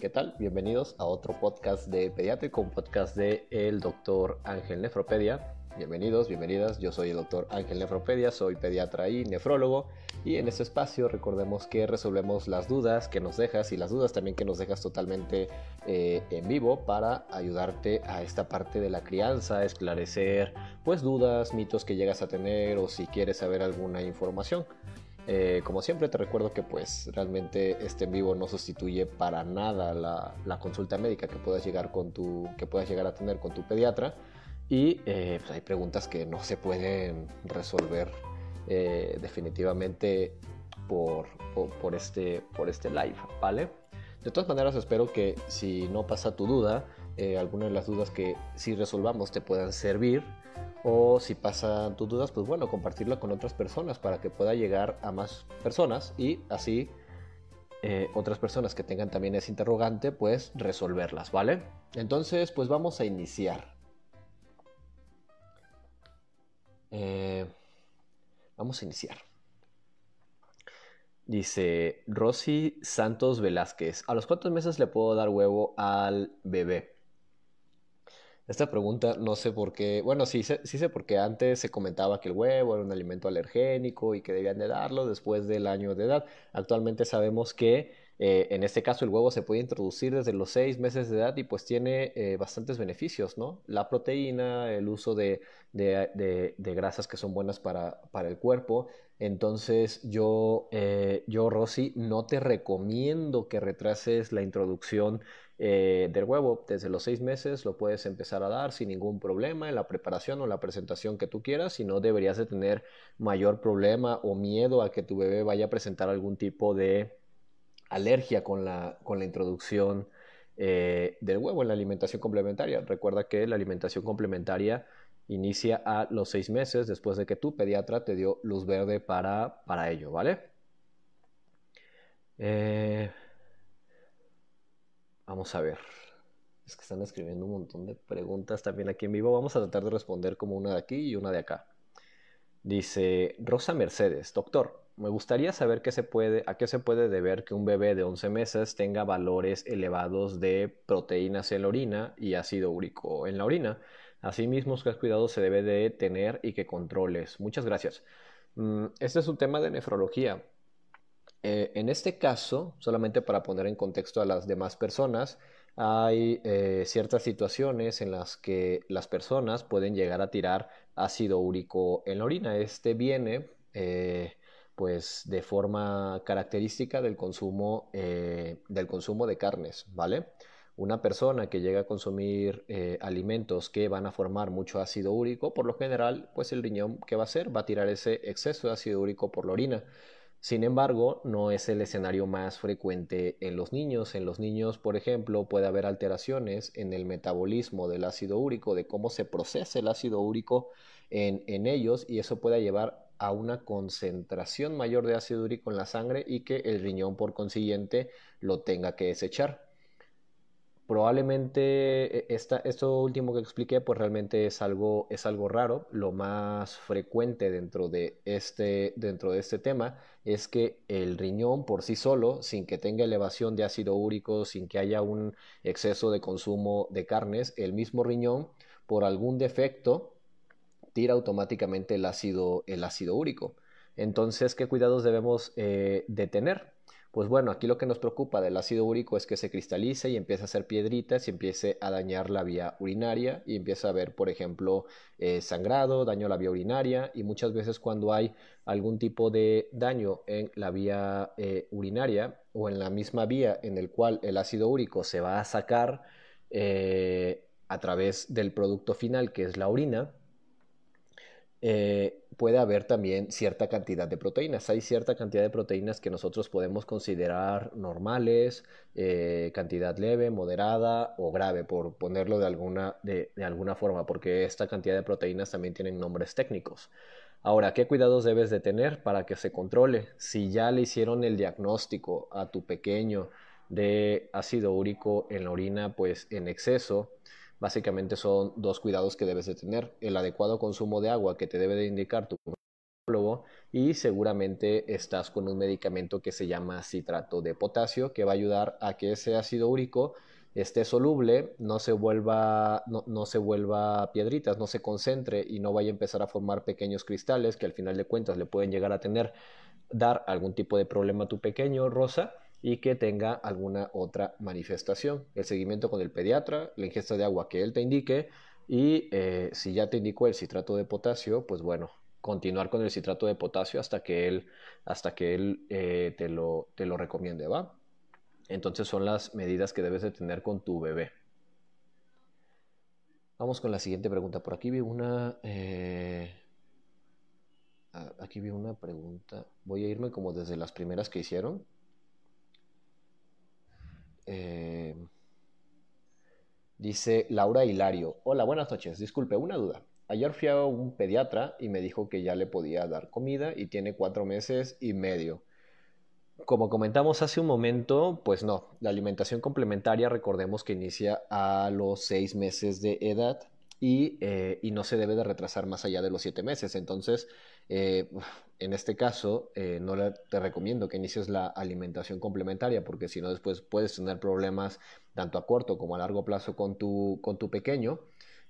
¿Qué tal? Bienvenidos a otro podcast de Pediátrico, un podcast de el doctor Ángel Nefropedia. Bienvenidos, bienvenidas. Yo soy el doctor Ángel Nefropedia, soy pediatra y nefrólogo. Y en este espacio recordemos que resolvemos las dudas que nos dejas y las dudas también que nos dejas totalmente eh, en vivo para ayudarte a esta parte de la crianza, esclarecer pues dudas, mitos que llegas a tener o si quieres saber alguna información. Eh, como siempre te recuerdo que pues realmente este en vivo no sustituye para nada la, consulta médica que puedas llegar con tu que puedas llegar a tener con tu pediatra y eh, pues, hay preguntas que no se pueden resolver eh, definitivamente por, por, este, por este live, ¿vale? De todas maneras espero que si no pasa tu duda, algunas de las dudas que si resolvamos te puedan servir o si pasan tus dudas, pues bueno, compartirlo con otras personas para que pueda llegar a más personas y así eh, otras personas que tengan también ese interrogante, pues resolverlas, ¿vale? Entonces, pues vamos a iniciar. Eh, vamos a iniciar. Dice Rosy Santos Velázquez, ¿a los cuántos meses le puedo dar huevo al bebé? Esta pregunta no sé por qué, bueno, sí, sí sé porque antes se comentaba que el huevo era un alimento alergénico y que debían de darlo después del año de edad. Actualmente sabemos que eh, en este caso el huevo se puede introducir desde los seis meses de edad y pues tiene eh, bastantes beneficios, ¿no? La proteína, el uso de, grasas que son buenas para, el cuerpo. Entonces yo, eh, yo, Rosy, no te recomiendo que retrases la introducción eh, del huevo desde los seis meses lo puedes empezar a dar sin ningún problema en la preparación o la presentación que tú quieras y no deberías de tener mayor problema o miedo a que tu bebé vaya a presentar algún tipo de alergia con la, con la introducción eh, del huevo en la alimentación complementaria. Recuerda que la alimentación complementaria inicia a los seis meses después de que tu pediatra te dio luz verde para, para ello, ¿vale? Eh, Vamos a ver. Es que están escribiendo un montón de preguntas también aquí en vivo. Vamos a tratar de responder como una de aquí y una de acá. Dice Rosa Mercedes, doctor, me gustaría saber qué se puede, a qué se puede deber que un bebé de 11 meses tenga valores elevados de proteínas en la orina y ácido úrico en la orina. Asimismo, qué cuidados se debe de tener y qué controles. Muchas gracias. Mm, este es un tema de nefrología. Eh, en este caso, solamente para poner en contexto a las demás personas, hay eh, ciertas situaciones en las que las personas pueden llegar a tirar ácido úrico en la orina. Este viene eh, pues de forma característica del consumo, del consumo de carnes, ¿vale? Una persona que llega a consumir alimentos que van a formar mucho ácido úrico, por lo general, pues el riñón que va a hacer va a tirar ese exceso de ácido úrico por la orina. Sin embargo, no es el escenario más frecuente en los niños. En los niños, por ejemplo, puede haber alteraciones en el metabolismo del ácido úrico, de cómo se procesa el ácido úrico en, en ellos y eso puede llevar a una concentración mayor de ácido úrico en la sangre y que el riñón por consiguiente lo tenga que desechar probablemente e, esto último que expliqué pues realmente es algo, es algo raro. Lo más frecuente dentro de, este, dentro de este tema es que el riñón por sí solo, sin que tenga elevación de ácido úrico, sin que haya un exceso de consumo de carnes, el mismo riñón por algún defecto tira automáticamente el ácido, el ácido úrico. Entonces, ¿qué cuidados debemos eh, de tener? Pues bueno, aquí lo que nos preocupa del ácido úrico es que se cristalice y empiece a hacer piedritas y empiece a dañar la vía urinaria y empieza a haber, por ejemplo, eh, sangrado, daño a la vía urinaria y muchas veces cuando hay algún tipo de daño en la vía eh, urinaria o en la misma vía en el cual el ácido úrico se va a sacar eh, a través del producto final que es la orina, eh, puede haber también cierta cantidad de proteínas. Hay cierta cantidad de proteínas que nosotros podemos considerar normales, eh, cantidad leve, moderada o grave, por ponerlo de alguna, de, alguna forma, porque esta cantidad de proteínas también tienen nombres técnicos. Ahora, ¿qué cuidados debes de tener para que se controle? Si ya le hicieron el diagnóstico a tu pequeño de ácido úrico en la orina, pues en exceso, Básicamente son dos cuidados que debes de tener. El adecuado consumo de agua que te debe de indicar tu y seguramente estás con un medicamento que se llama citrato de potasio que va a ayudar a que ese ácido úrico esté soluble, no se vuelva, no, se vuelva piedritas, no se concentre y no vaya a empezar a formar pequeños cristales que al final de cuentas le pueden llegar a tener, dar algún tipo de problema a tu pequeño rosa y que tenga alguna otra manifestación. El seguimiento con el pediatra, la ingesta de agua que él te indique y eh, si ya te indicó el citrato de potasio, pues bueno, continuar con el citrato de potasio hasta que él, hasta que él eh, te, lo, te lo recomiende, ¿va? Entonces son las medidas que debes de tener con tu bebé. Vamos con la siguiente pregunta. Por aquí vi una... Eh, aquí vi una pregunta. Voy a irme como desde las primeras que hicieron. Eh, dice Laura Hilario. Hola, buenas noches. Disculpe, una duda. Ayer fui a un pediatra y me dijo que ya le podía dar comida y tiene cuatro meses y medio. Como comentamos hace un momento, pues no, la alimentación complementaria recordemos que inicia a los seis meses de edad y, eh, no se debe de retrasar más allá de los siete meses. Entonces, eh, en este caso, eh, no te recomiendo que inicies la alimentación complementaria porque si no después puedes tener problemas tanto a corto como a largo plazo con tu, con tu pequeño.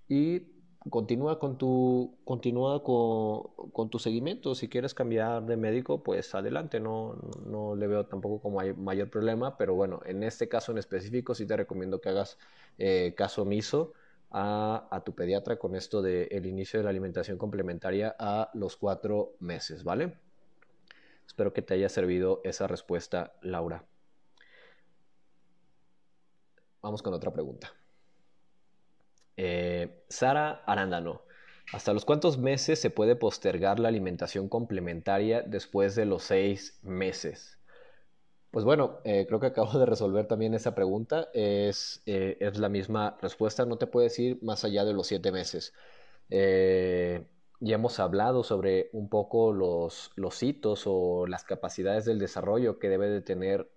Y continúa con tu, continúa con, tu seguimiento. Si quieres cambiar de médico, pues adelante. No, no le veo tampoco como mayor problema, pero bueno, en este caso en específico sí te recomiendo que hagas eh, caso omiso a, tu pediatra con esto del el inicio de la alimentación complementaria a los cuatro meses, ¿vale? Espero que te haya servido esa respuesta, Laura. Vamos con otra pregunta. Eh, Sara Arándano. ¿Hasta los cuántos meses se puede postergar la alimentación complementaria después de los seis meses? Pues bueno, eh, creo que acabo de resolver también esa pregunta. Es, eh, es, la misma respuesta. No te puedes ir más allá de los siete meses. ya hemos hablado sobre un poco los, los hitos o las capacidades del desarrollo que debe de tener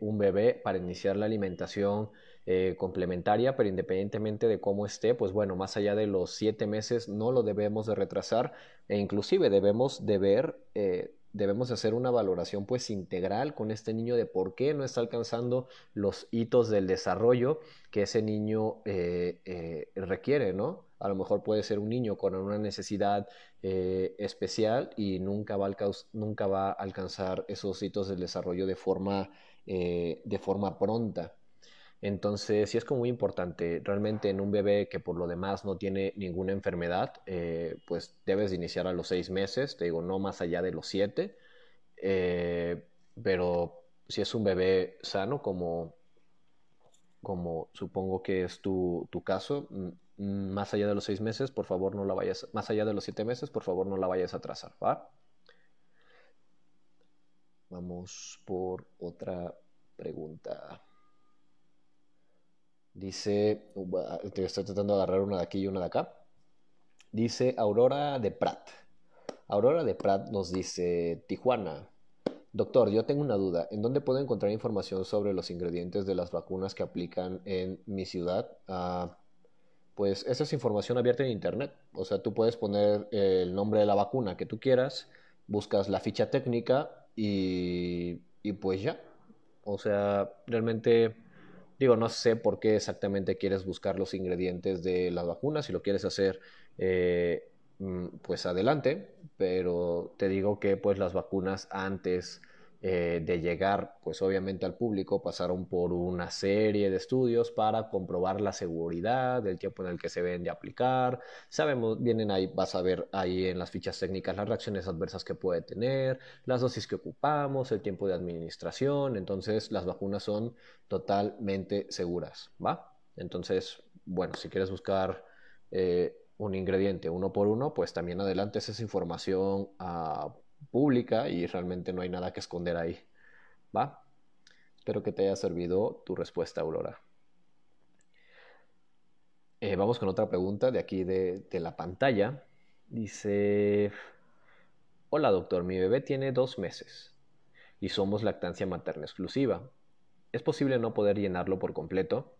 un bebé para iniciar la alimentación eh, complementaria, pero independientemente de cómo esté, pues bueno, más allá de los siete meses no lo debemos de retrasar e inclusive debemos de ver, eh, debemos hacer una valoración pues integral con este niño de por qué no está alcanzando los hitos del desarrollo que ese niño eh, requiere, ¿no? A lo mejor puede ser un niño con una necesidad especial y nunca va, a nunca va a alcanzar esos hitos del desarrollo de forma, de forma pronta. Entonces, sí es como muy importante. Realmente en un bebé que por lo demás no tiene ninguna enfermedad, eh, pues debes de iniciar a los seis meses, te digo, no más allá de los siete. Eh, pero si es un bebé sano, como, como supongo que es tu, tu caso, más allá de los seis meses, por favor no la vayas, más allá de los siete meses, por favor no la vayas a atrasar, ¿va? Vamos por otra pregunta. Dice, te estoy tratando de agarrar una de aquí y una de acá. Dice Aurora de Prat. Aurora de Prat nos dice, Tijuana. Doctor, yo tengo una duda. ¿En dónde puedo encontrar información sobre los ingredientes de las vacunas que aplican en mi ciudad? Ah, pues esa es información abierta en Internet. O sea, tú puedes poner el nombre de la vacuna que tú quieras, buscas la ficha técnica y, y pues ya. O sea, realmente Digo, no sé por qué exactamente quieres buscar los ingredientes de las vacunas, si lo quieres hacer, eh, mm, pues adelante, pero te digo que pues las vacunas antes eh, de llegar, pues obviamente al público, pasaron por una serie de estudios para comprobar la seguridad, del tiempo en el que se deben de aplicar. Sabemos, vienen ahí, vas a ver ahí en las fichas técnicas las reacciones adversas que puede tener, las dosis que ocupamos, el tiempo de administración. Entonces, las vacunas son totalmente seguras, ¿va? Entonces, bueno, si quieres buscar eh, un ingrediente uno por uno, pues también adelante esa información a pública y realmente no hay nada que esconder ahí. ¿Va? Espero que te haya servido tu respuesta, Aurora. Eh, vamos con otra pregunta de aquí de, de la pantalla. Dice, hola doctor, mi bebé tiene dos meses y somos lactancia materna exclusiva. ¿Es posible no poder llenarlo por completo?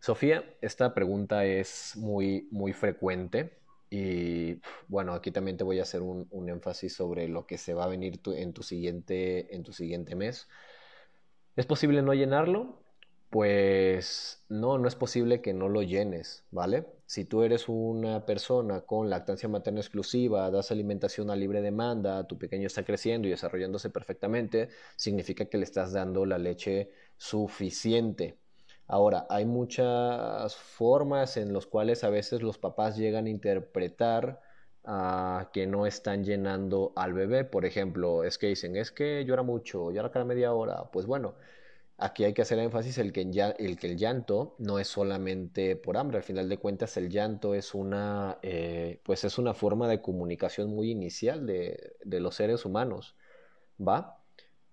Sofía, esta pregunta es muy, muy frecuente Y bueno, aquí también te voy a hacer un, énfasis sobre lo que se va a venir en, tu siguiente, en tu siguiente mes. ¿Es posible no llenarlo? Pues no, no es posible que no lo llenes, ¿vale? Si tú eres una persona con lactancia materna exclusiva, das alimentación a libre demanda, tu pequeño está creciendo y desarrollándose perfectamente, significa que le estás dando la leche suficiente. Ahora, hay muchas formas en las cuales a veces los papás llegan a interpretar ah, que no están llenando al bebé. Por ejemplo, es que dicen, es que llora mucho, llora cada media hora. Pues bueno, aquí hay que hacer énfasis el que, el llanto no es solamente por hambre. Al final de cuentas, el llanto es una, eh, pues es una forma de comunicación muy inicial de los seres humanos. ¿Va?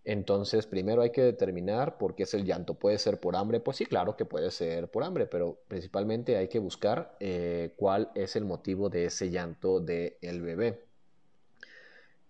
Entonces, primero hay que determinar por qué es el llanto. ¿Puede ser por hambre? Pues sí, claro que puede ser por hambre, pero principalmente hay que buscar eh, cuál es el motivo de ese llanto del bebé.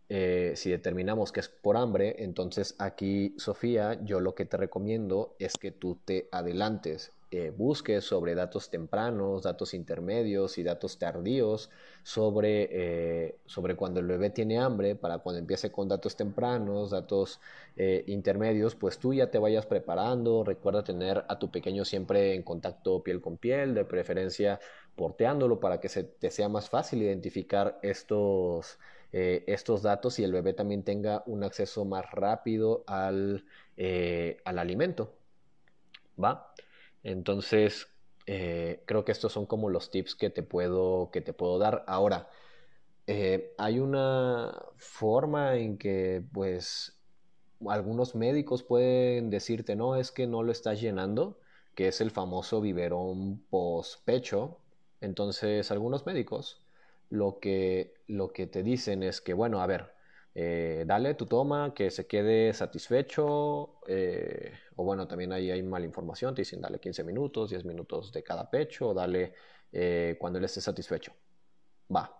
Eh, si determinamos que es por hambre, entonces aquí, Sofía, yo lo que te recomiendo es que tú te adelantes eh, busques sobre datos tempranos, datos intermedios y datos tardíos sobre, eh, sobre cuando el bebé tiene hambre, para cuando empiece con datos tempranos, datos eh, intermedios, pues tú ya te vayas preparando. Recuerda tener a tu pequeño siempre en contacto piel con piel, de preferencia porteándolo para que se te sea más fácil identificar estos, estos datos y el bebé también tenga un acceso más rápido al, al alimento. ¿Va? Entonces, eh, creo que estos son como los tips que te puedo, que te puedo dar. Ahora, eh, hay una forma en que, pues, algunos médicos pueden decirte, no, es que no lo estás llenando, que es el famoso biberón post-pecho. Entonces, algunos médicos lo que, lo que te dicen es que, bueno, a ver, eh, dale tu toma, que se quede satisfecho, eh, o bueno, también ahí hay mala información, te dicen dale 15 minutos, 10 minutos de cada pecho, dale eh, cuando él esté satisfecho. Va.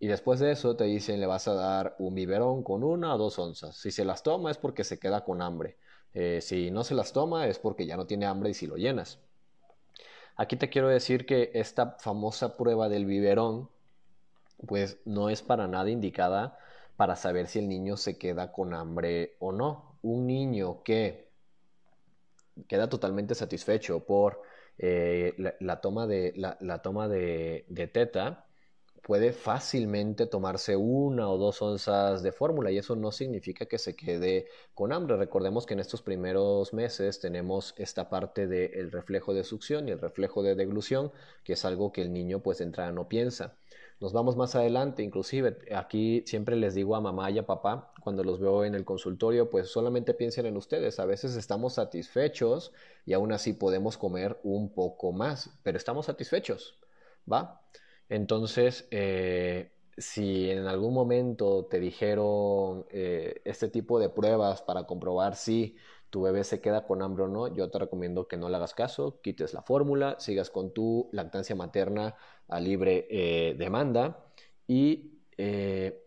Y después de eso te dicen le vas a dar un biberón con una o dos onzas. Si se las toma es porque se queda con hambre. si no se las toma es porque ya no tiene hambre y si lo llenas. Aquí te quiero decir que esta famosa prueba del biberón pues no es para nada indicada para saber si el niño se queda con hambre o no. Un niño que queda totalmente satisfecho por eh, la, toma, de, la, toma de, teta, puede fácilmente tomarse una o dos onzas de fórmula y eso no significa que se quede con hambre. Recordemos que en estos primeros meses tenemos esta parte del reflejo de succión y el reflejo de deglución, que es algo que el niño pues de entrada no piensa. Nos vamos más adelante, inclusive aquí siempre les digo a mamá y a papá, cuando los veo en el consultorio, pues solamente piensen en ustedes. A veces estamos satisfechos y aún así podemos comer un poco más, pero estamos satisfechos, ¿va? Entonces, eh, si en algún momento te dijeron eh, este tipo de pruebas para comprobar si tu bebé se queda con hambre o no, yo te recomiendo que no le hagas caso, quites la fórmula, sigas con tu lactancia materna a libre eh, demanda y eh,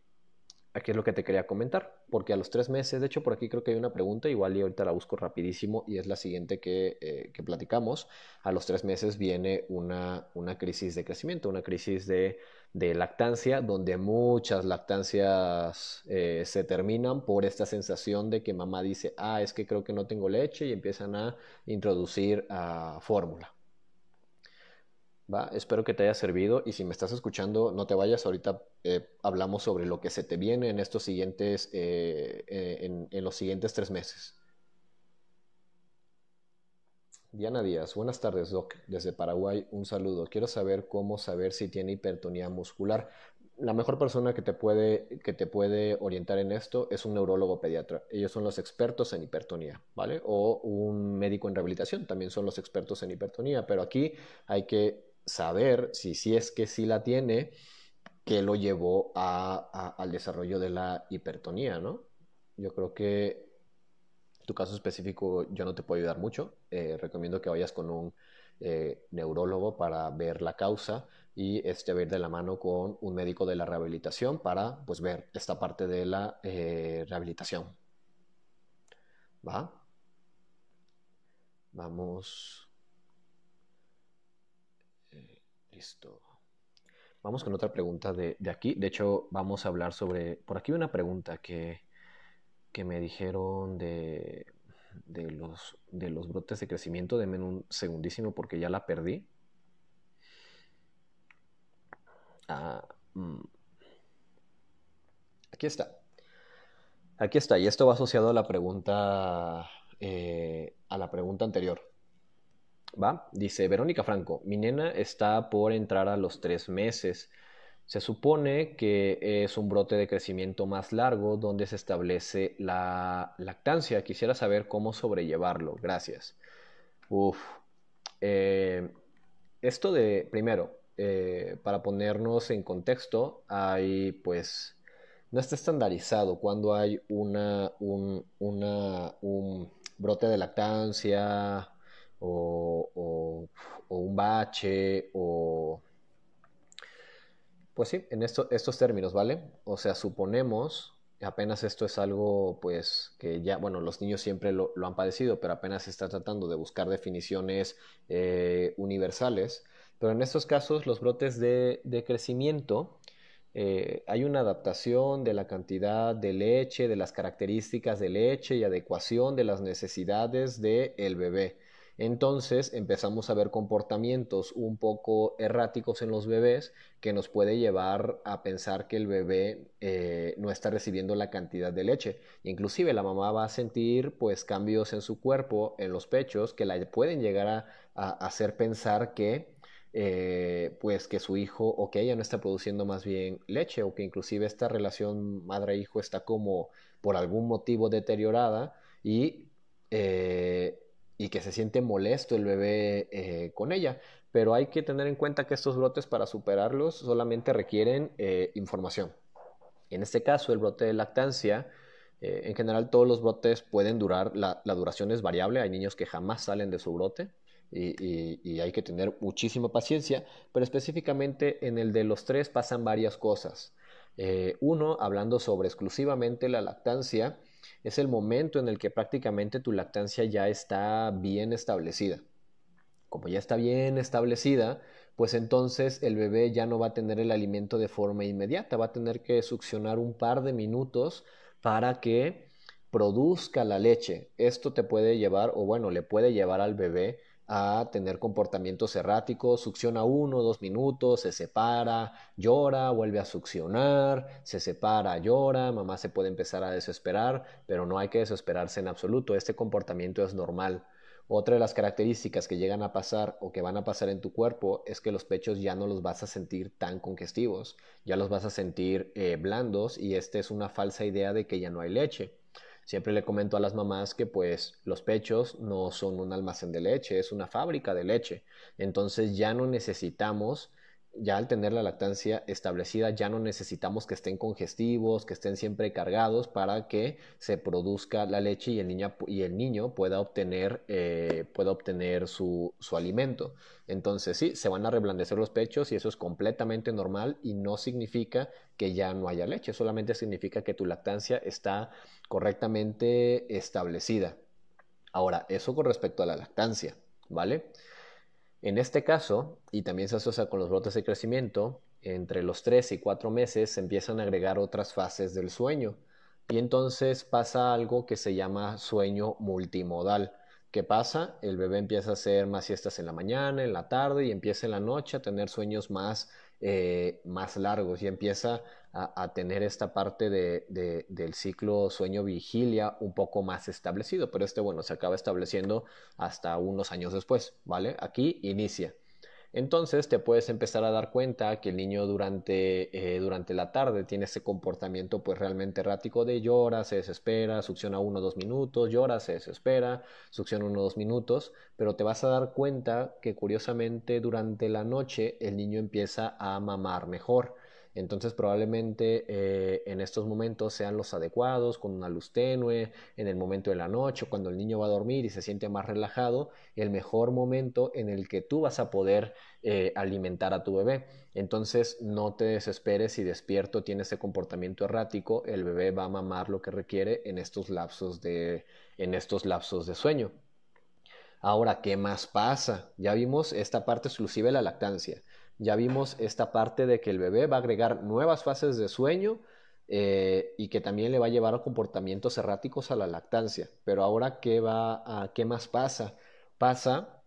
aquí es lo que te quería comentar, porque a los tres meses, de hecho por aquí creo que hay una pregunta, igual y ahorita la busco rapidísimo y es la siguiente que, eh, que platicamos, a los tres meses viene una, una crisis de crecimiento, una crisis de de lactancia, donde muchas lactancias se terminan por esta sensación de que mamá dice, ah, es que creo que no tengo leche y empiezan a introducir a fórmula. Espero que te haya servido y si me estás escuchando, no te vayas, ahorita eh, hablamos sobre lo que se te viene en estos siguientes, eh, en los siguientes tres meses. Diana Díaz, buenas tardes, Doc. Desde Paraguay, un saludo. Quiero saber cómo saber si tiene hipertonía muscular. La mejor persona que te puede, que te puede orientar en esto es un neurólogo pediatra. Ellos son los expertos en hipertonía, ¿vale? O un médico en rehabilitación, también son los expertos en hipertonía. Pero aquí hay que saber si, si es que sí la tiene, qué lo llevó al desarrollo de la hipertonía, ¿no? Yo creo que tu caso específico yo no te puedo ayudar mucho. Eh, recomiendo que vayas con un eh, neurólogo para ver la causa y este ver de la mano con un médico de la rehabilitación para pues ver esta parte de la eh, rehabilitación. ¿Va? Vamos. Listo. vamos con otra pregunta de, aquí. De hecho, vamos a hablar sobre... Por aquí una pregunta que, que me dijeron de, de, los, de los brotes de crecimiento. Denme un segundísimo porque ya la perdí. Ah, mm. Aquí está. Aquí está. Y esto va asociado a la pregunta, eh, a la pregunta anterior. ¿Va? Dice Verónica Franco, mi nena está por entrar a los tres meses. Se supone que es un brote de crecimiento más largo donde se establece la lactancia. Quisiera saber cómo sobrellevarlo. Gracias. Uf. Eh, esto de, primero, eh, para ponernos en contexto, hay pues, no está estandarizado cuando hay una, un, una, un brote de lactancia o, un bache o... Pues sí, en estos términos, ¿vale? O sea, suponemos, apenas esto es algo, pues, que ya, bueno, los niños siempre lo, han padecido, pero apenas se está tratando de buscar definiciones eh, universales. Pero en estos casos, los brotes de, crecimiento, eh, hay una adaptación de la cantidad de leche, de las características de leche y adecuación de las necesidades del bebé. Entonces empezamos a ver comportamientos un poco erráticos en los bebés que nos puede llevar a pensar que el bebé eh, no está recibiendo la cantidad de leche. Inclusive la mamá va a sentir pues cambios en su cuerpo, en los pechos, que la pueden llegar a, hacer pensar que eh, pues que su hijo o que ella no está produciendo más bien leche o que inclusive esta relación madre-hijo está como por algún motivo deteriorada y eh, y que se siente molesto el bebé eh, con ella. Pero hay que tener en cuenta que estos brotes para superarlos solamente requieren eh, información. En este caso, el brote de lactancia, eh, en general todos los brotes pueden durar, la, duración es variable, hay niños que jamás salen de su brote y, hay que tener muchísima paciencia, pero específicamente en el de los tres pasan varias cosas. uno, hablando sobre exclusivamente la lactancia, es el momento en el que prácticamente tu lactancia ya está bien establecida. Como ya está bien establecida, pues entonces el bebé ya no va a tener el alimento de forma inmediata, va a tener que succionar un par de minutos para que produzca la leche. Esto te puede llevar, o bueno, le puede llevar al bebé a tener comportamientos erráticos, succiona uno, dos minutos, se separa, llora, vuelve a succionar, se separa, llora, mamá se puede empezar a desesperar, pero no hay que desesperarse en absoluto, este comportamiento es normal. Otra de las características que llegan a pasar o que van a pasar en tu cuerpo es que los pechos ya no los vas a sentir tan congestivos, ya los vas a sentir eh, blandos y esta es una falsa idea de que ya no hay leche. Siempre le comento a las mamás que pues los pechos no son un almacén de leche, es una fábrica de leche. Entonces ya no necesitamos ya al tener la lactancia establecida, ya no necesitamos que estén congestivos, que estén siempre cargados para que se produzca la leche y el, niño, y el niño pueda obtener, eh, pueda obtener su, su, alimento. Entonces sí, se van a reblandecer los pechos y eso es completamente normal y no significa que ya no haya leche, solamente significa que tu lactancia está correctamente establecida. Ahora, eso con respecto a la lactancia, ¿vale? En este caso, y también se asocia con los brotes de crecimiento, entre los 3 y 4 meses se empiezan a agregar otras fases del sueño y entonces pasa algo que se llama sueño multimodal. ¿Qué pasa? El bebé empieza a hacer más siestas en la mañana, en la tarde y empieza en la noche a tener sueños más, eh, más largos y empieza a, tener esta parte de, del ciclo sueño-vigilia un poco más establecido, pero este, bueno, se acaba estableciendo hasta unos años después, ¿vale? Aquí inicia. Entonces te puedes empezar a dar cuenta que el niño durante, eh, durante la tarde tiene ese comportamiento pues realmente errático de llora, se desespera, succiona uno o dos minutos, llora, se desespera, succiona uno o dos minutos, pero te vas a dar cuenta que curiosamente durante la noche el niño empieza a mamar mejor. Entonces probablemente eh, en estos momentos sean los adecuados, con una luz tenue, en el momento de la noche, cuando el niño va a dormir y se siente más relajado, el mejor momento en el que tú vas a poder eh, alimentar a tu bebé. Entonces no te desesperes si despierto tiene ese comportamiento errático, el bebé va a mamar lo que requiere en estos lapsos de, en estos lapsos de sueño. Ahora, ¿qué más pasa? Ya vimos esta parte exclusiva de la lactancia. Ya vimos esta parte de que el bebé va a agregar nuevas fases de sueño eh, y que también le va a llevar a comportamientos erráticos a la lactancia. Pero ahora, ¿qué, va ¿qué más pasa? Pasa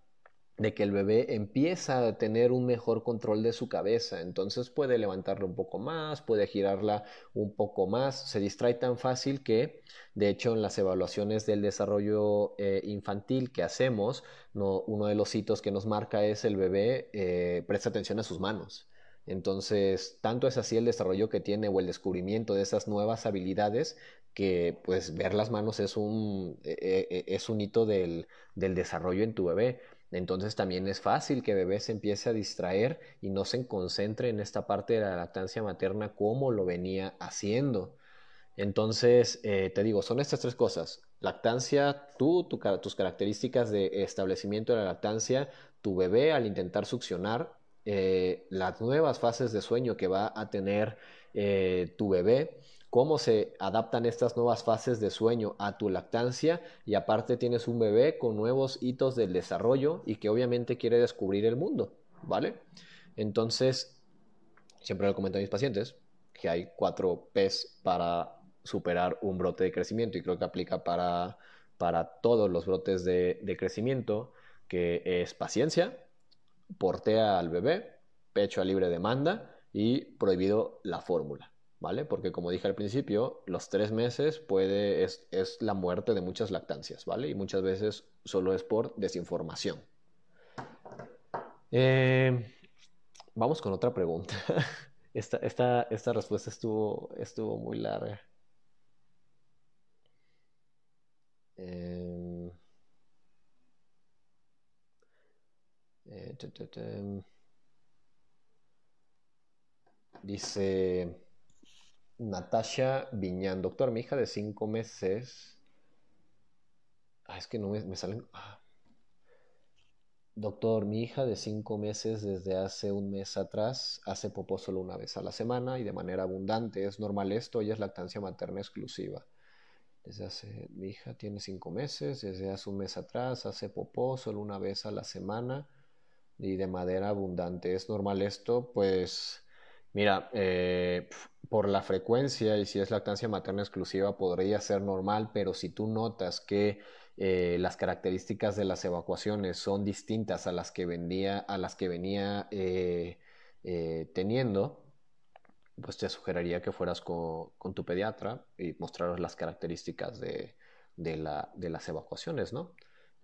de que el bebé empieza a tener un mejor control de su cabeza, entonces puede levantarla un poco más, puede girarla un poco más, se distrae tan fácil que, de hecho, en las evaluaciones del desarrollo eh, infantil que hacemos, uno de los hitos que nos marca es el bebé eh, presta atención a sus manos. Entonces, tanto es así el desarrollo que tiene o el descubrimiento de esas nuevas habilidades que pues ver las manos es un, e, e, es un hito del, del desarrollo en tu bebé. Entonces también es fácil que bebé se empiece a distraer y no se concentre en esta parte de la lactancia materna como lo venía haciendo. Entonces, eh, te digo, son estas tres cosas. Lactancia, tú, tus características de establecimiento de la lactancia, tu bebé al intentar succionar, eh, las nuevas fases de sueño que va a tener eh, tu bebé, cómo se adaptan estas nuevas fases de sueño a tu lactancia y aparte tienes un bebé con nuevos hitos del desarrollo y que obviamente quiere descubrir el mundo, ¿vale? Entonces, siempre le comento a mis pacientes que hay cuatro P's para superar un brote de crecimiento y creo que aplica para, para todos los brotes de, de crecimiento, que es paciencia, portea al bebé, pecho a libre demanda y prohibido la fórmula. ¿Vale? Porque como dije al principio, los tres meses puede, es, la muerte de muchas lactancias, ¿vale? Y muchas veces solo es por desinformación. Eh, vamos con otra pregunta. Esta, esta, respuesta estuvo, estuvo muy larga. Eh, eh, dice Natasha Viñán, doctor, mi hija de cinco meses. Ah, es que no me, salen. Ah. Doctor, mi hija de cinco meses desde hace un mes atrás hace popó solo una vez a la semana y de manera abundante. ¿Es normal esto? Ella es lactancia materna exclusiva. Desde hace, mi hija tiene cinco meses, desde hace un mes atrás hace popó solo una vez a la semana y de manera abundante. ¿Es normal esto? Pues Mira, eh, por la frecuencia y si es lactancia materna exclusiva podría ser normal, pero si tú notas que eh, las características de las evacuaciones son distintas a las que venía, a las que venía eh, teniendo, pues te sugeriría que fueras con, tu pediatra y mostraros las características de, de las evacuaciones, ¿no?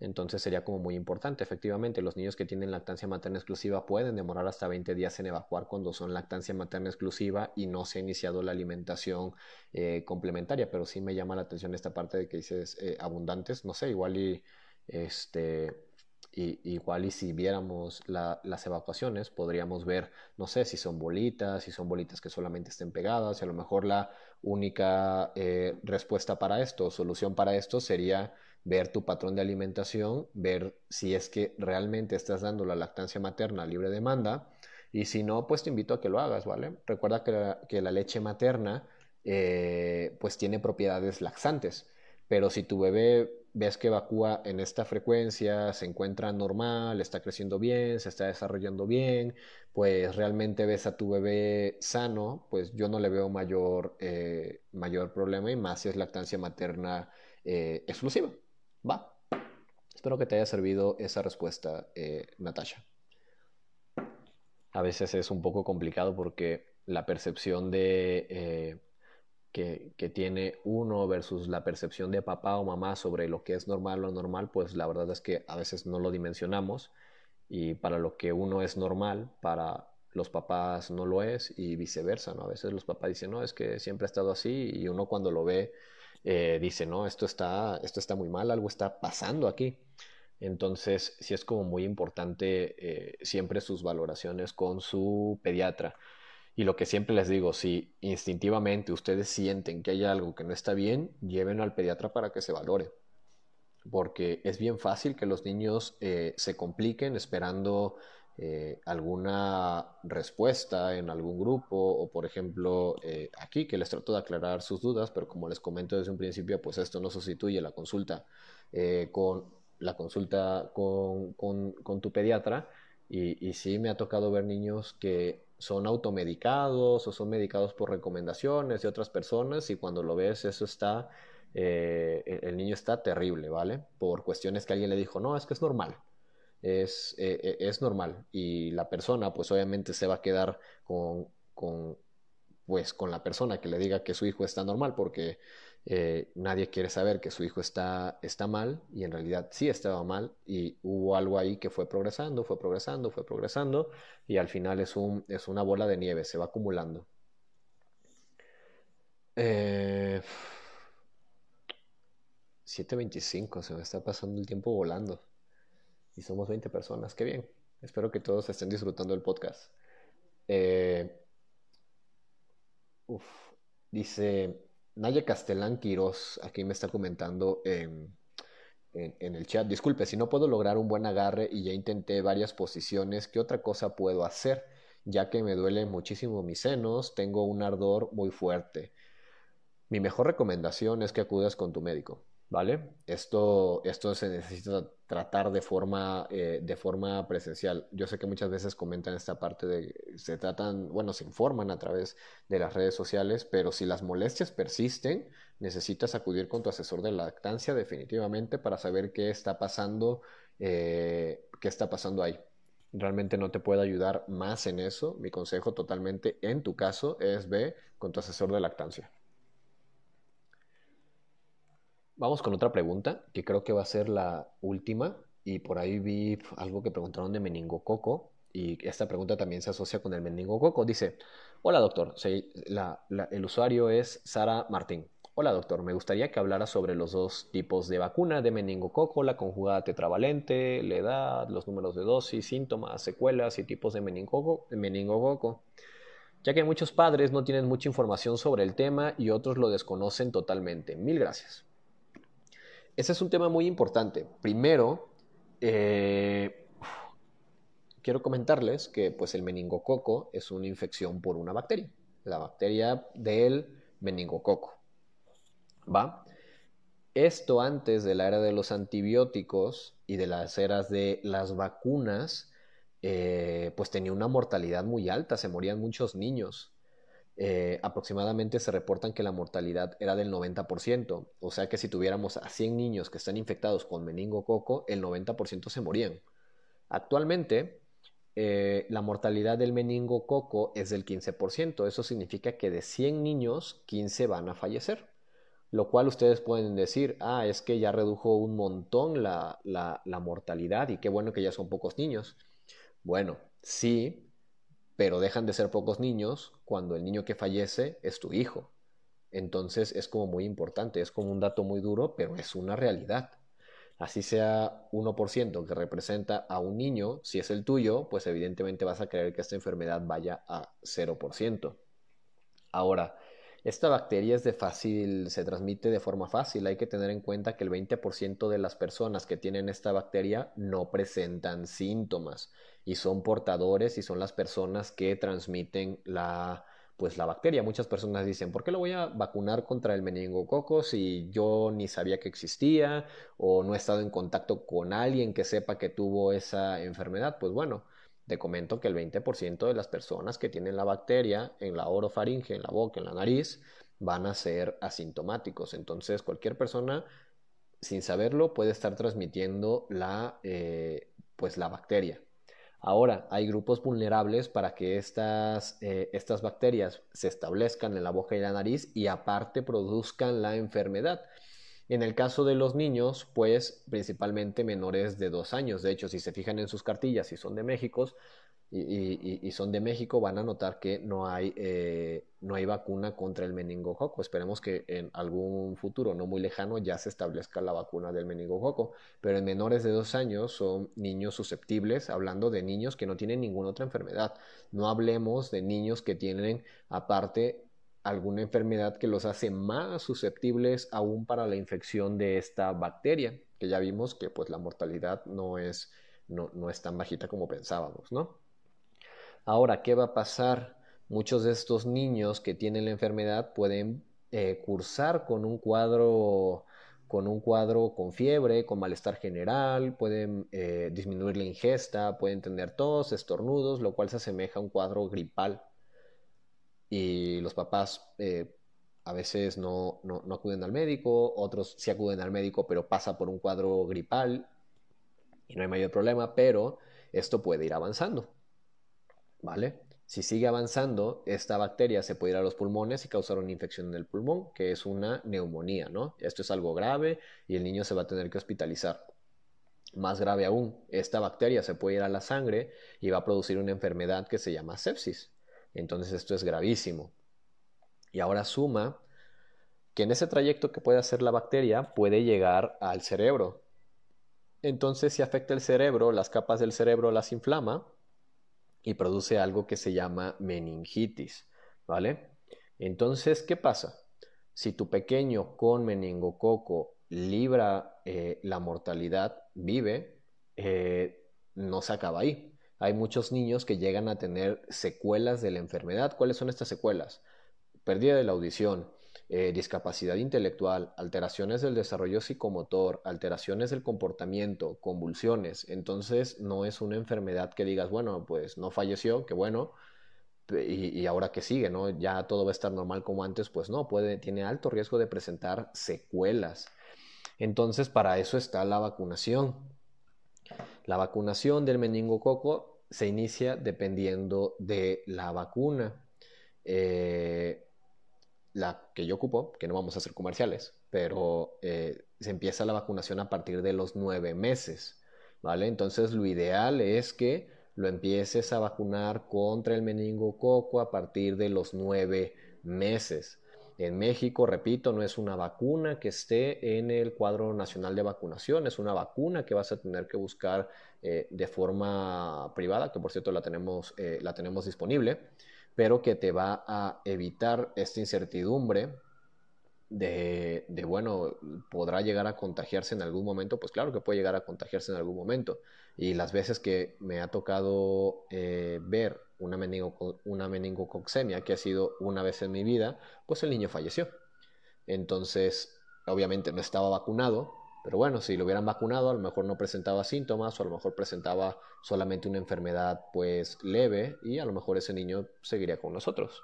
Entonces sería como muy importante. Efectivamente, los niños que tienen lactancia materna exclusiva pueden demorar hasta 20 días en evacuar cuando son lactancia materna exclusiva y no se ha iniciado la alimentación eh, complementaria. Pero sí me llama la atención esta parte de que dices eh, abundantes. No sé, igual y este igual y si viéramos las evacuaciones podríamos ver, no sé, si son bolitas, si son bolitas que solamente estén pegadas, y a lo mejor la única eh, respuesta para esto, solución para esto sería ver tu patrón de alimentación, ver si es que realmente estás dando la lactancia materna a libre demanda y si no, pues te invito a que lo hagas, ¿vale? Recuerda que la, leche materna eh, pues tiene propiedades laxantes, pero si tu bebé ves que evacúa en esta frecuencia, se encuentra normal, está creciendo bien, se está desarrollando bien, pues realmente ves a tu bebé sano, pues yo no le veo mayor, eh, mayor problema y más si es lactancia materna eh, exclusiva. Va. Espero que te haya servido esa respuesta, eh, Natasha. A veces es un poco complicado porque la percepción de eh, que, que, tiene uno versus la percepción de papá o mamá sobre lo que es normal o normal, pues la verdad es que a veces no lo dimensionamos y para lo que uno es normal, para los papás no lo es y viceversa, ¿no? A veces los papás dicen, no, es que siempre ha estado así y uno cuando lo ve eh, dice, no, esto está, esto está muy mal, algo está pasando aquí. Entonces, sí es como muy importante eh, siempre sus valoraciones con su pediatra. Y lo que siempre les digo, si instintivamente ustedes sienten que hay algo que no está bien, llévenlo al pediatra para que se valore. Porque es bien fácil que los niños eh, se compliquen esperando eh, alguna respuesta en algún grupo o por ejemplo eh, aquí que les trato de aclarar sus dudas, pero como les comento desde un principio, pues esto no sustituye la consulta eh, con la consulta con, con, tu pediatra Y, y sí me ha tocado ver niños que son automedicados o son medicados por recomendaciones de otras personas y cuando lo ves eso está, eh, el niño está terrible, ¿vale? Por cuestiones que alguien le dijo, no, es que es normal, es, eh, eh, es normal y la persona pues obviamente se va a quedar con, con, pues, con la persona que le diga que su hijo está normal porque eh, nadie quiere saber que su hijo está, está mal y en realidad sí estaba mal y hubo algo ahí que fue progresando, fue progresando, fue progresando y al final es, un, es una bola de nieve, se va acumulando. 7.25, se me está pasando el tiempo volando y somos 20 personas, qué bien. Espero que todos estén disfrutando el podcast. Eh, dice Naya Castellán Quiroz, aquí me está comentando en, en, el chat. Disculpe, si no puedo lograr un buen agarre y ya intenté varias posiciones, ¿qué otra cosa puedo hacer? Ya que me duelen muchísimo mis senos, tengo un ardor muy fuerte. Mi mejor recomendación es que acudas con tu médico. ¿Vale? Esto, esto se necesita tratar de forma, eh, de forma presencial. Yo sé que muchas veces comentan esta parte de, se tratan, bueno, se informan a través de las redes sociales, pero si las molestias persisten, necesitas acudir con tu asesor de lactancia definitivamente para saber qué está pasando, eh, qué está pasando ahí. Realmente no te puedo ayudar más en eso. Mi consejo totalmente en tu caso es ve con tu asesor de lactancia. Vamos con otra pregunta, que creo que va a ser la última. Y por ahí vi algo que preguntaron de meningococo. Y esta pregunta también se asocia con el meningococo. Dice, hola doctor, el usuario es Sara Martín. Hola doctor, me gustaría que hablara sobre los dos tipos de vacuna de meningococo, la conjugada tetravalente, la edad, los números de dosis, síntomas, secuelas y tipos de meningococo, ya que muchos padres no tienen mucha información sobre el tema y otros lo desconocen totalmente. Mil gracias. Ese es un tema muy importante. Primero, eh, quiero comentarles que pues, el meningococo es una infección por una bacteria, la bacteria del meningococo. ¿Va? Esto antes de la era de los antibióticos y de las eras de las vacunas, eh, pues tenía una mortalidad muy alta, se morían muchos niños. Eh, aproximadamente se reportan que la mortalidad era del 90%, o sea que si tuviéramos a 100 niños que están infectados con meningococo, el 90% se morían. Actualmente, eh, la mortalidad del meningococo es del 15%, eso significa que de 100 niños, 15 van a fallecer. Lo cual ustedes pueden decir, ah, es que ya redujo un montón la, la mortalidad y qué bueno que ya son pocos niños. Bueno, sí, pero dejan de ser pocos niños cuando el niño que fallece es tu hijo. Entonces es como muy importante, es como un dato muy duro, pero es una realidad. Así sea 1% que representa a un niño, si es el tuyo, pues evidentemente vas a creer que esta enfermedad vaya a 0%. Ahora, esta bacteria es de fácil, se transmite de forma fácil. Hay que tener en cuenta que el 20% de las personas que tienen esta bacteria no presentan síntomas y son portadores y son las personas que transmiten la, pues la bacteria. Muchas personas dicen, ¿por qué lo voy a vacunar contra el meningococo si yo ni sabía que existía o no he estado en contacto con alguien que sepa que tuvo esa enfermedad? Pues bueno, te comento que el 20% de las personas que tienen la bacteria en la orofaringe, en la boca, en la nariz, van a ser asintomáticos. Entonces, cualquier persona, sin saberlo, puede estar transmitiendo la, eh, pues la bacteria. Ahora, hay grupos vulnerables para que estas, eh, estas bacterias se establezcan en la boca y la nariz y aparte produzcan la enfermedad. En el caso de los niños, pues principalmente menores de dos años. De hecho, si se fijan en sus cartillas, si son de México, y, son de México, van a notar que no hay, eh, no hay vacuna contra el meningococo. Esperemos que en algún futuro no muy lejano ya se establezca la vacuna del meningococo. Pero en menores de dos años son niños susceptibles, hablando de niños que no tienen ninguna otra enfermedad. No hablemos de niños que tienen aparte alguna enfermedad que los hace más susceptibles aún para la infección de esta bacteria, que ya vimos que pues la mortalidad no es, no, no es tan bajita como pensábamos, ¿no? Ahora, ¿qué va a pasar? Muchos de estos niños que tienen la enfermedad pueden eh, cursar con un cuadro con un cuadro con fiebre, con malestar general, pueden eh, disminuir la ingesta, pueden tener tos, estornudos, lo cual se asemeja a un cuadro gripal. Y los papás eh, a veces no, no, acuden al médico, otros sí acuden al médico, pero pasa por un cuadro gripal y no hay mayor problema, pero esto puede ir avanzando. ¿Vale? Si sigue avanzando, esta bacteria se puede ir a los pulmones y causar una infección en el pulmón, que es una neumonía, ¿no? Esto es algo grave y el niño se va a tener que hospitalizar. Más grave aún, esta bacteria se puede ir a la sangre y va a producir una enfermedad que se llama sepsis. Entonces esto es gravísimo. Y ahora suma que en ese trayecto que puede hacer la bacteria puede llegar al cerebro. Entonces si afecta el cerebro, las capas del cerebro las inflama y produce algo que se llama meningitis, ¿vale? Entonces, ¿qué pasa? Si tu pequeño con meningococo libra eh, la mortalidad, vive, eh, no se acaba ahí. Hay muchos niños que llegan a tener secuelas de la enfermedad. ¿Cuáles son estas secuelas? Pérdida de la audición, eh, discapacidad intelectual, alteraciones del desarrollo psicomotor, alteraciones del comportamiento, convulsiones. Entonces no es una enfermedad que digas, bueno, pues no falleció, qué bueno, y, ahora que sigue, ¿no? Ya todo va a estar normal como antes, pues no, puede, tiene alto riesgo de presentar secuelas. Entonces para eso está la vacunación. La vacunación del meningococo se inicia dependiendo de la vacuna. Eh, la que yo ocupo, que no vamos a hacer comerciales, pero eh, se empieza la vacunación a partir de los nueve meses, ¿vale? Entonces lo ideal es que lo empieces a vacunar contra el meningococo a partir de los nueve meses. En México, repito, no es una vacuna que esté en el cuadro nacional de vacunación, es una vacuna que vas a tener que buscar eh, de forma privada, que por cierto la tenemos, eh, la tenemos disponible pero que te va a evitar esta incertidumbre de, bueno, ¿podrá llegar a contagiarse en algún momento? Pues claro que puede llegar a contagiarse en algún momento. Y las veces que me ha tocado eh, ver una, meningo, que ha sido una vez en mi vida, pues el niño falleció. Entonces, obviamente no estaba vacunado, pero bueno, si lo hubieran vacunado, a lo mejor no presentaba síntomas o a lo mejor presentaba solamente una enfermedad pues leve y a lo mejor ese niño seguiría con nosotros.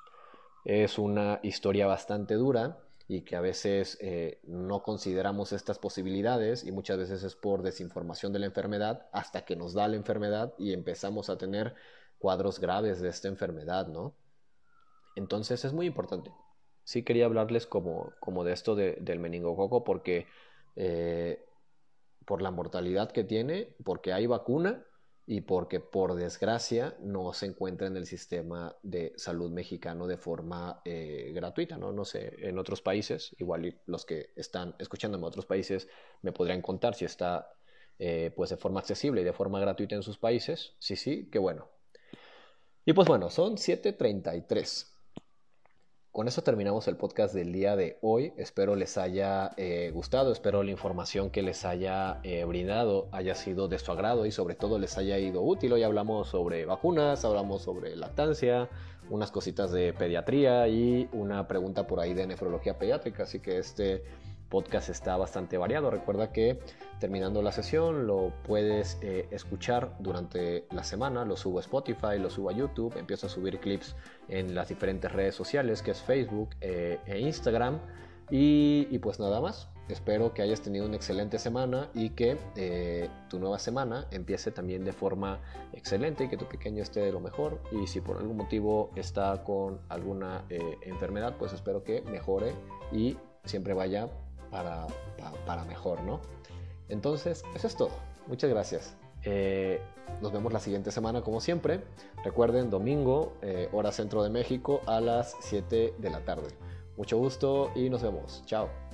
Es una historia bastante dura y que a veces eh, no consideramos estas posibilidades y muchas veces es por desinformación de la enfermedad hasta que nos da la enfermedad y empezamos a tener cuadros graves de esta enfermedad, ¿no? Entonces es muy importante. Sí quería hablarles como, como de esto del meningococo porque eh, por la mortalidad que tiene, porque hay vacuna y porque por desgracia no se encuentra en el sistema de salud mexicano de forma eh, gratuita, ¿no? No sé, en otros países, igual los que están escuchándome en otros países me podrían contar si está eh, pues de forma accesible y de forma gratuita en sus países. Sí, sí, qué bueno. Y pues bueno, son 7.33. Con eso terminamos el podcast del día de hoy. Espero les haya eh, gustado, espero la información que les haya eh, brindado haya sido de su agrado y sobre todo les haya ido útil. Hoy hablamos sobre vacunas, hablamos sobre lactancia, unas cositas de pediatría y una pregunta por ahí de nefrología pediátrica. Así que este podcast está bastante variado. Recuerda que terminando la sesión lo puedes eh, escuchar durante la semana. Lo subo a Spotify, lo subo a YouTube. Empiezo a subir clips en las diferentes redes sociales que es Facebook eh, e Instagram. Y, pues nada más. Espero que hayas tenido una excelente semana y que eh, tu nueva semana empiece también de forma excelente y que tu pequeño esté de lo mejor. Y si por algún motivo está con alguna enfermedad, pues espero que mejore y siempre vaya para, para, mejor, ¿no? Entonces, eso es todo. Muchas gracias. Eh, nos vemos la siguiente semana como siempre. Recuerden, domingo, eh, hora centro de México, a las 7 de la tarde. Mucho gusto y nos vemos. Chao.